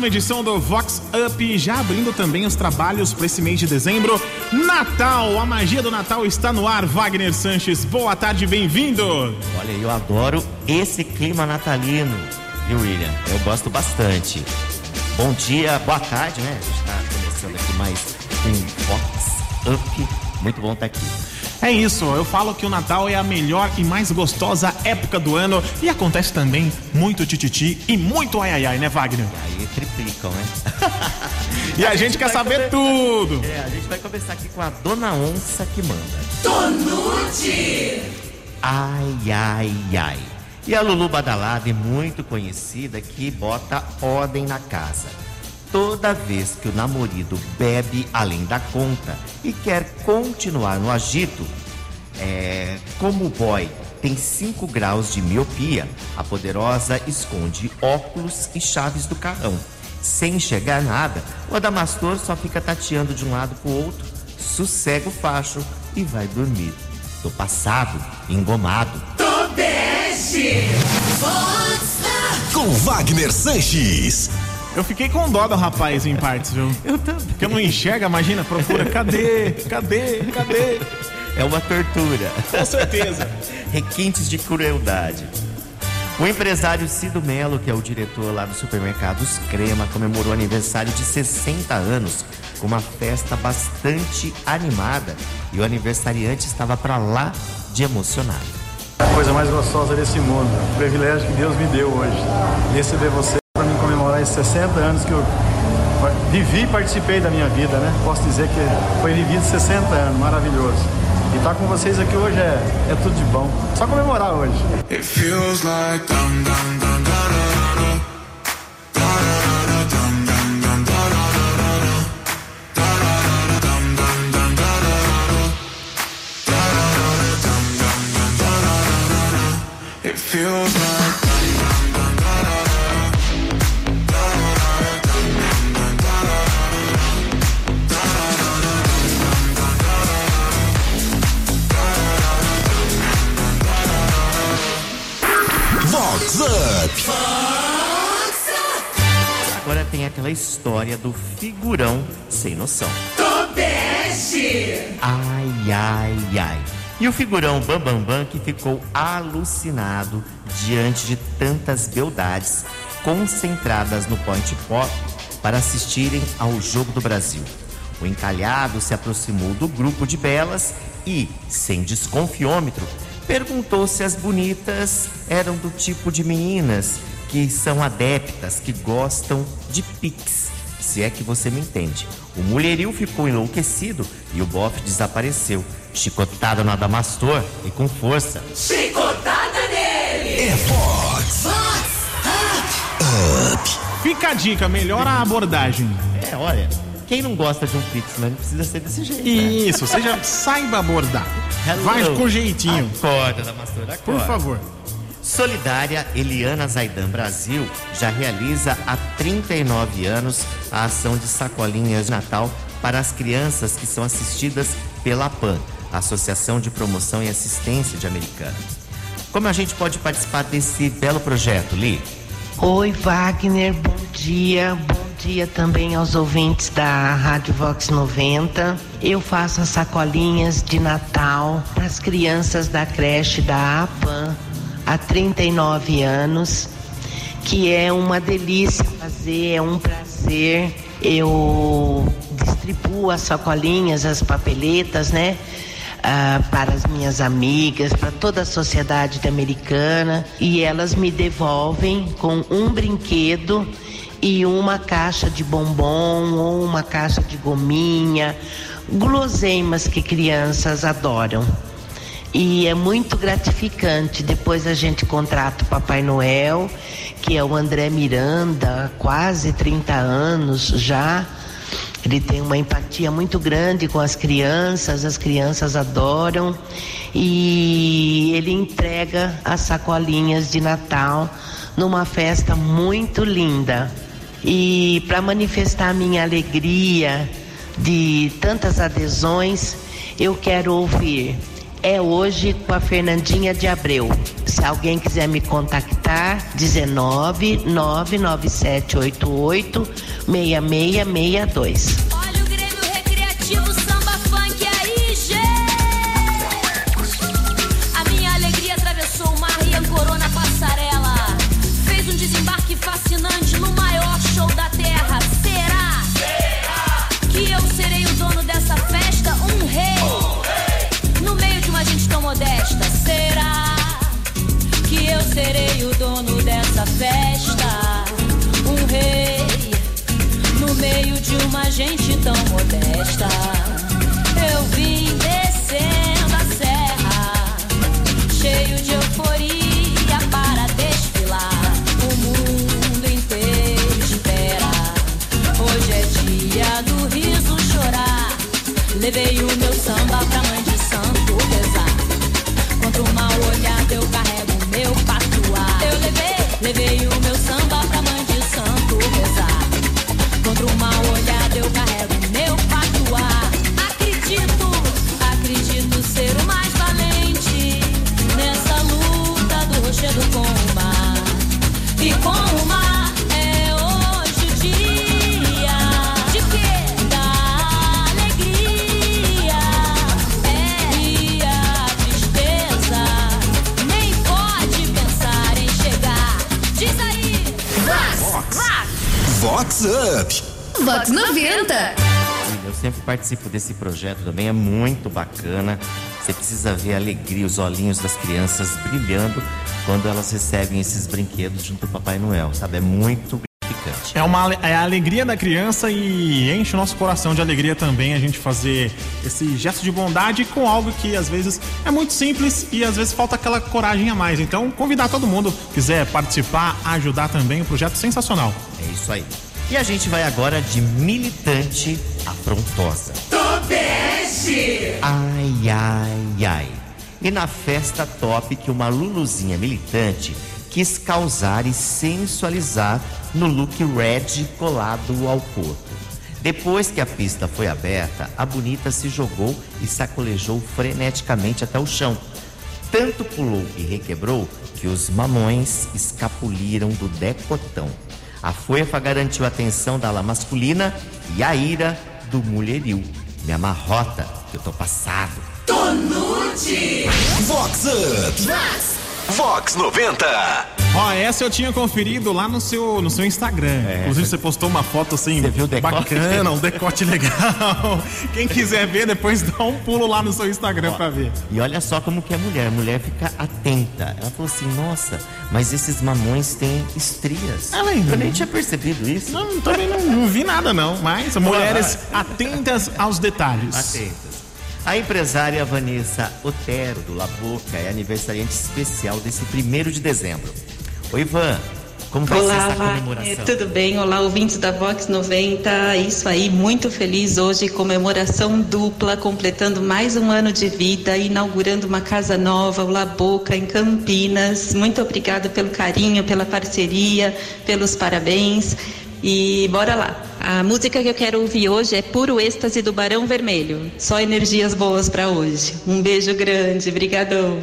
uma edição do Vox Up, já abrindo também os trabalhos para esse mês de dezembro. Natal, a magia do Natal está no ar. Wagner Sanches, boa tarde, bem-vindo. Olha, eu adoro esse clima natalino, viu, William? Eu gosto bastante. Bom dia, boa tarde, né? A gente está começando aqui mais um Vox Up. Muito bom estar aqui. É isso, eu falo que o Natal é a melhor e mais gostosa época do ano e acontece também muito tititi e muito ai ai ai, né, Wagner? E aí triplicam, né? e a, a gente, gente quer saber tudo. É, a gente vai começar aqui com a Dona Onça que manda. Tonute! Ai, ai, ai. E a Lulu Badalada é muito conhecida que bota ordem na casa. Toda vez que o namorado bebe além da conta e quer continuar no agito, é, como o boy tem 5 graus de miopia, a poderosa esconde óculos e chaves do carrão. Sem enxergar nada, o Adamastor só fica tateando de um lado pro outro, sossega o facho e vai dormir. Tô passado, engomado. Tobeste! Com Wagner Sanches. Eu fiquei com dó do rapaz em partes, viu? Eu também. Porque não enxerga, imagina, procura. Cadê? Cadê? Cadê? É uma tortura. Com certeza. Requintes de crueldade. O empresário Cido Melo, que é o diretor lá do Supermercados Crema, comemorou aniversário de 60 anos com uma festa bastante animada e o aniversariante estava para lá de emocionado. A coisa mais gostosa desse mundo, o privilégio que Deus me deu hoje, receber você esses 60 anos que eu vivi e participei da minha vida, né? Posso dizer que foi vivido 60 anos, maravilhoso. E estar tá com vocês aqui hoje é, é tudo de bom. Só comemorar hoje. It feels like feels Vox Up. Agora tem aquela história do figurão sem noção. Tobeste! Ai, ai, ai. E o figurão Bambambam Bam Bam, que ficou alucinado diante de tantas beldades concentradas no Point Pop para assistirem ao Jogo do Brasil. O encalhado se aproximou do grupo de belas e, sem desconfiômetro, perguntou se as bonitas eram do tipo de meninas que são adeptas, que gostam de pix. Se é que você me entende. O mulherio ficou enlouquecido e o bofe desapareceu. Chicotada no Adamastor e com força. Chicotada nele! É Vox. Up. Fica a dica, melhora a abordagem. É, olha, quem não gosta de um pix, mas não precisa ser desse jeito. né? Isso, seja, saiba abordar. Hello. Vai com jeitinho. Acorda, Adamastor, acorda. Por favor. Solidária Eliana Zaidan Brasil já realiza há 39 anos a ação de sacolinhas de Natal para as crianças que são assistidas pela PAN, Associação de Promoção e Assistência de Americana. Como a gente pode participar desse belo projeto, Li? Oi, Wagner, bom dia. Bom dia também aos ouvintes da Rádio Vox 90. Eu faço as sacolinhas de Natal para as crianças da creche da APAN há 39 anos, que é uma delícia fazer, é um prazer. Eu distribuo as sacolinhas, as papeletas, né? ah, para as minhas amigas, para toda a sociedade americana, e elas me devolvem com um brinquedo e uma caixa de bombom ou uma caixa de gominha, guloseimas que crianças adoram. E é muito gratificante. Depois a gente contrata o Papai Noel, que é o André Miranda, há quase 30 anos já. Ele tem uma empatia muito grande com as crianças, as crianças adoram e ele entrega as sacolinhas de Natal numa festa muito linda. E para manifestar minha alegria de tantas adesões, eu quero ouvir É hoje com a Fernandinha de Abreu. Se alguém quiser me contactar, 19 99788 6662. Olha o Grêmio Recreativo gente tão modesta. Eu vim descendo a serra, cheio de euforia para desfilar. O mundo inteiro espera. Hoje é dia do riso chorar. Levei o meu samba pra mãe de santo rezar. Contra o mal olhado eu carrego meu patuá. Eu levei, levei o meu samba pra Vox. Vox Up. Vox 90. Eu sempre participo desse projeto também, é muito bacana. Você precisa ver a alegria, os olhinhos das crianças brilhando quando elas recebem esses brinquedos junto do Papai Noel, sabe? É muito gratificante. É, uma, é a alegria da criança e enche o nosso coração de alegria também a gente fazer esse gesto de bondade com algo que às vezes é muito simples e às vezes falta aquela coragem a mais. Então, convidar todo mundo, quiser participar, ajudar também, um projeto sensacional. É isso aí. E a gente vai agora de militante afrontosa. Tobeste. Ai, ai, ai. E na festa top que uma Luluzinha militante quis causar e sensualizar no look red colado ao corpo. Depois que a pista foi aberta, a bonita se jogou e sacolejou freneticamente até o chão. Tanto pulou e requebrou que os mamões escapuliram do decotão. A fofa garantiu a atenção da ala masculina e a ira do mulheril. Me amarrota, que eu tô passado. Tonute. Vox Up. Vox 90. Ó, essa eu tinha conferido lá no seu, no seu Instagram. Inclusive, você postou uma foto assim, Você viu o decote? bacana, um decote legal. Quem quiser ver, depois dá um pulo lá no seu Instagram pra ver. E olha só como que é mulher. A mulher fica atenta. Ela falou assim, nossa, mas esses mamões têm estrias. Ah, lembra? Eu nem tinha percebido isso. Não, também não, não vi nada não, mas mulheres atentas aos detalhes. Atentas. A empresária Vanessa Otero, do La Boca, é aniversariante especial desse primeiro de dezembro. Oi, Ivan, como vai ser Olá, essa Wagner, comemoração? tudo bem? Olá, ouvintes da Vox 90. Isso aí, muito feliz hoje, comemoração dupla, completando mais um ano de vida, inaugurando uma casa nova, o La Boca, em Campinas. Muito obrigada pelo carinho, pela parceria, pelos parabéns. E bora lá. A música que eu quero ouvir hoje é Puro Êxtase do Barão Vermelho. Só energias boas para hoje. Um beijo grande, brigadão.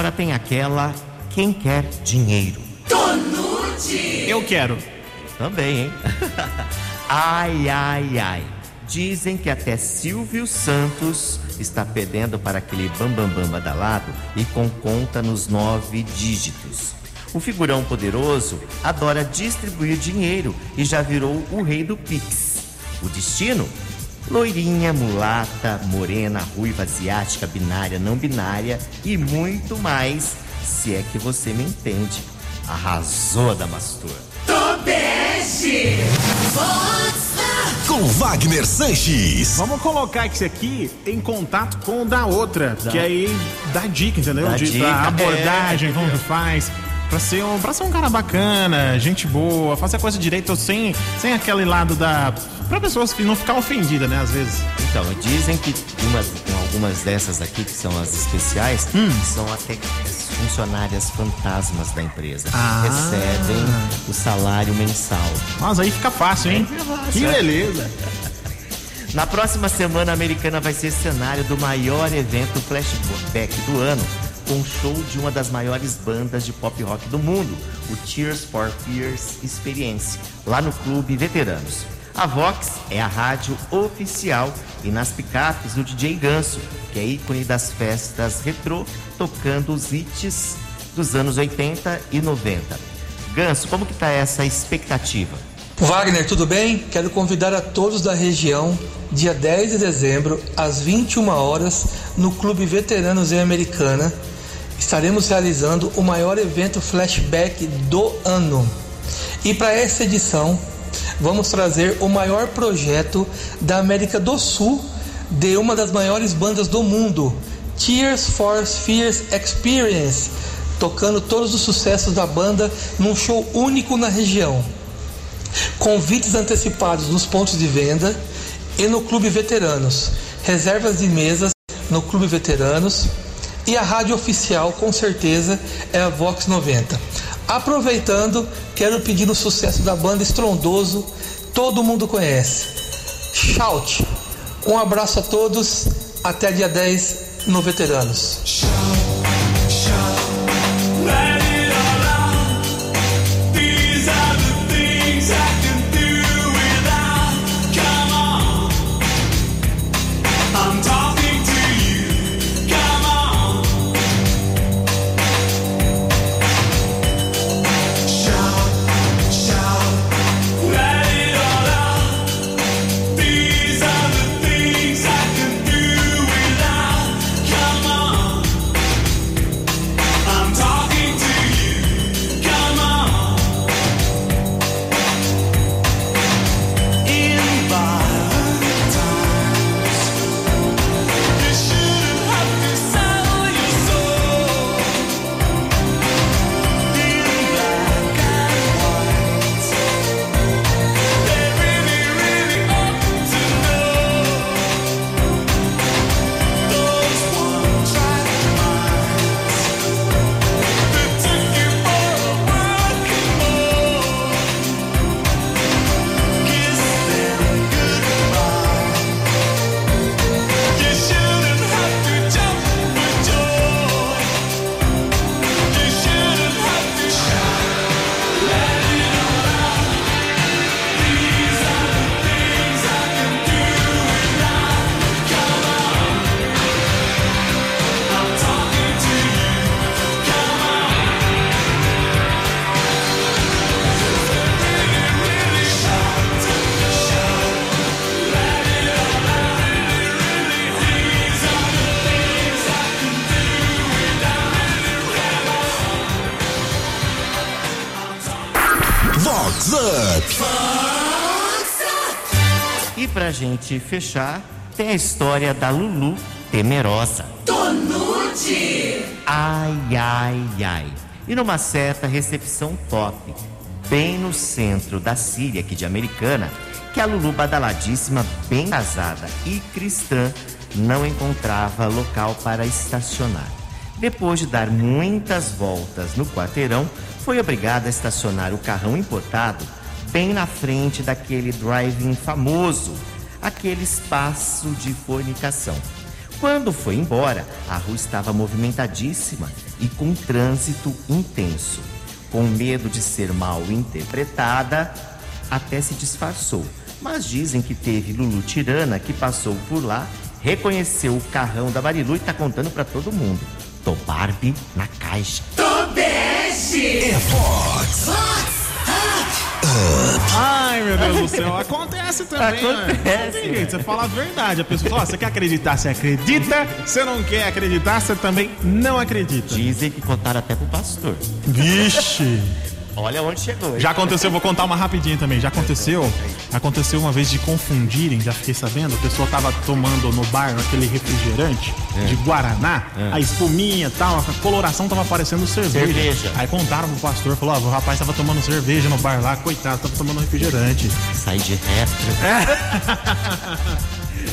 Agora tem aquela Quem Quer Dinheiro. Tonute. Eu quero. Também, hein? ai, ai, ai. Dizem que até Silvio Santos está perdendo para aquele bambambam badalado e com conta nos nove dígitos. O figurão poderoso adora distribuir dinheiro e já virou o rei do Pix. O destino? Loirinha, mulata, morena, ruiva, asiática, binária, não binária e muito mais, se é que você me entende. Arrasou, Damastor. Tobeste. Com Wagner Sanches. Vamos colocar esse aqui em contato com o da outra, que aí dá dica, entendeu? Dá De, dica, da abordagem, é. como que faz. Pra ser, um, pra ser um cara bacana, gente boa, fazer a coisa direito sem, sem aquele lado da. Pra pessoas que não ficar ofendida, né, às vezes. Então, dizem que umas, algumas dessas aqui, que são as especiais, Hum. são até as funcionárias fantasmas da empresa. Ah. Recebem o salário mensal. Mas aí fica fácil, hein? Que beleza. Na próxima semana, a Americana vai ser cenário do maior evento flashback do ano, com um show de uma das maiores bandas de pop rock do mundo, o Tears for Fears Experience, lá no Clube Veteranos. A Vox é a rádio oficial e nas picapes do DJ Ganso, que é ícone das festas retrô, tocando os hits dos anos 80 e 90. Ganso, como que tá essa expectativa? Wagner, tudo bem? Quero convidar a todos da região, dia 10 de dezembro, às 21 horas, no Clube Veteranos em Americana. Estaremos realizando o maior evento flashback do ano. E para essa edição, vamos trazer o maior projeto da América do Sul de uma das maiores bandas do mundo, Tears for Fears Experience, tocando todos os sucessos da banda num show único na região. Convites antecipados nos pontos de venda e no Clube Veteranos, reservas de mesas no Clube Veteranos e a rádio oficial com certeza é a Vox 90. Aproveitando, quero pedir o sucesso da banda estrondoso, todo mundo conhece. Shout! Um abraço a todos, até dia 10 no Veteranos. Let pra gente fechar, tem a história da Lulu Temerosa. Tonute. Ai, ai, ai. E numa certa recepção top, bem no centro da Síria, aqui de Americana, que a Lulu badaladíssima, bem casada e cristã, não encontrava local para estacionar. Depois de dar muitas voltas no quarteirão, foi obrigada a estacionar o carrão importado bem na frente daquele drive-in famoso, aquele espaço de fornicação. Quando foi embora, a rua estava movimentadíssima e com trânsito intenso. Com medo de ser mal interpretada, até se disfarçou. Mas dizem que teve Lulu Tirana que passou por lá, reconheceu o carrão da Marilu e tá contando pra todo mundo. Tô Barbie na caixa. Tobeste. Best. É Vox Up. Ai, meu Deus do céu, acontece também, né? Acontece, jeito, você fala a verdade. A pessoa fala, você quer acreditar, você acredita. Você não quer acreditar, você também não acredita. Dizem que contaram até pro pastor. Vixe. Olha onde chegou. hein? Já aconteceu, vou contar uma rapidinha também. Já aconteceu? Aconteceu uma vez de confundirem, já fiquei sabendo. A pessoa tava tomando no bar aquele refrigerante de Guaraná, a espuminha e tal, a coloração tava parecendo cerveja. Cerveja. Aí contaram pro pastor, falou: ó, o rapaz tava tomando cerveja no bar lá, coitado, tava tomando refrigerante. Sai de reto.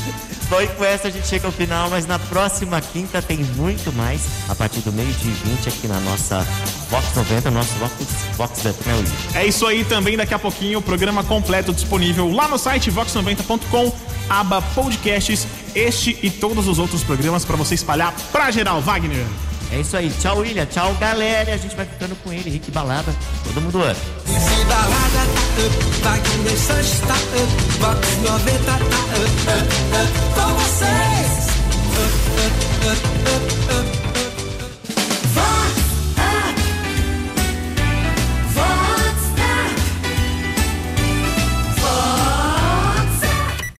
Bom, e com essa a gente chega ao final, mas na próxima quinta tem muito mais. A partir do meio-dia e 20 aqui na nossa Vox 90, nosso Vox, Vox Up, né? É isso aí também, daqui a pouquinho, o programa completo disponível lá no site vox90.com, aba podcasts, este e todos os outros programas para você espalhar pra geral, Wagner. É isso aí. Tchau, William. Tchau, galera. A gente vai ficando com ele. Rick Balada. Todo mundo ama. Se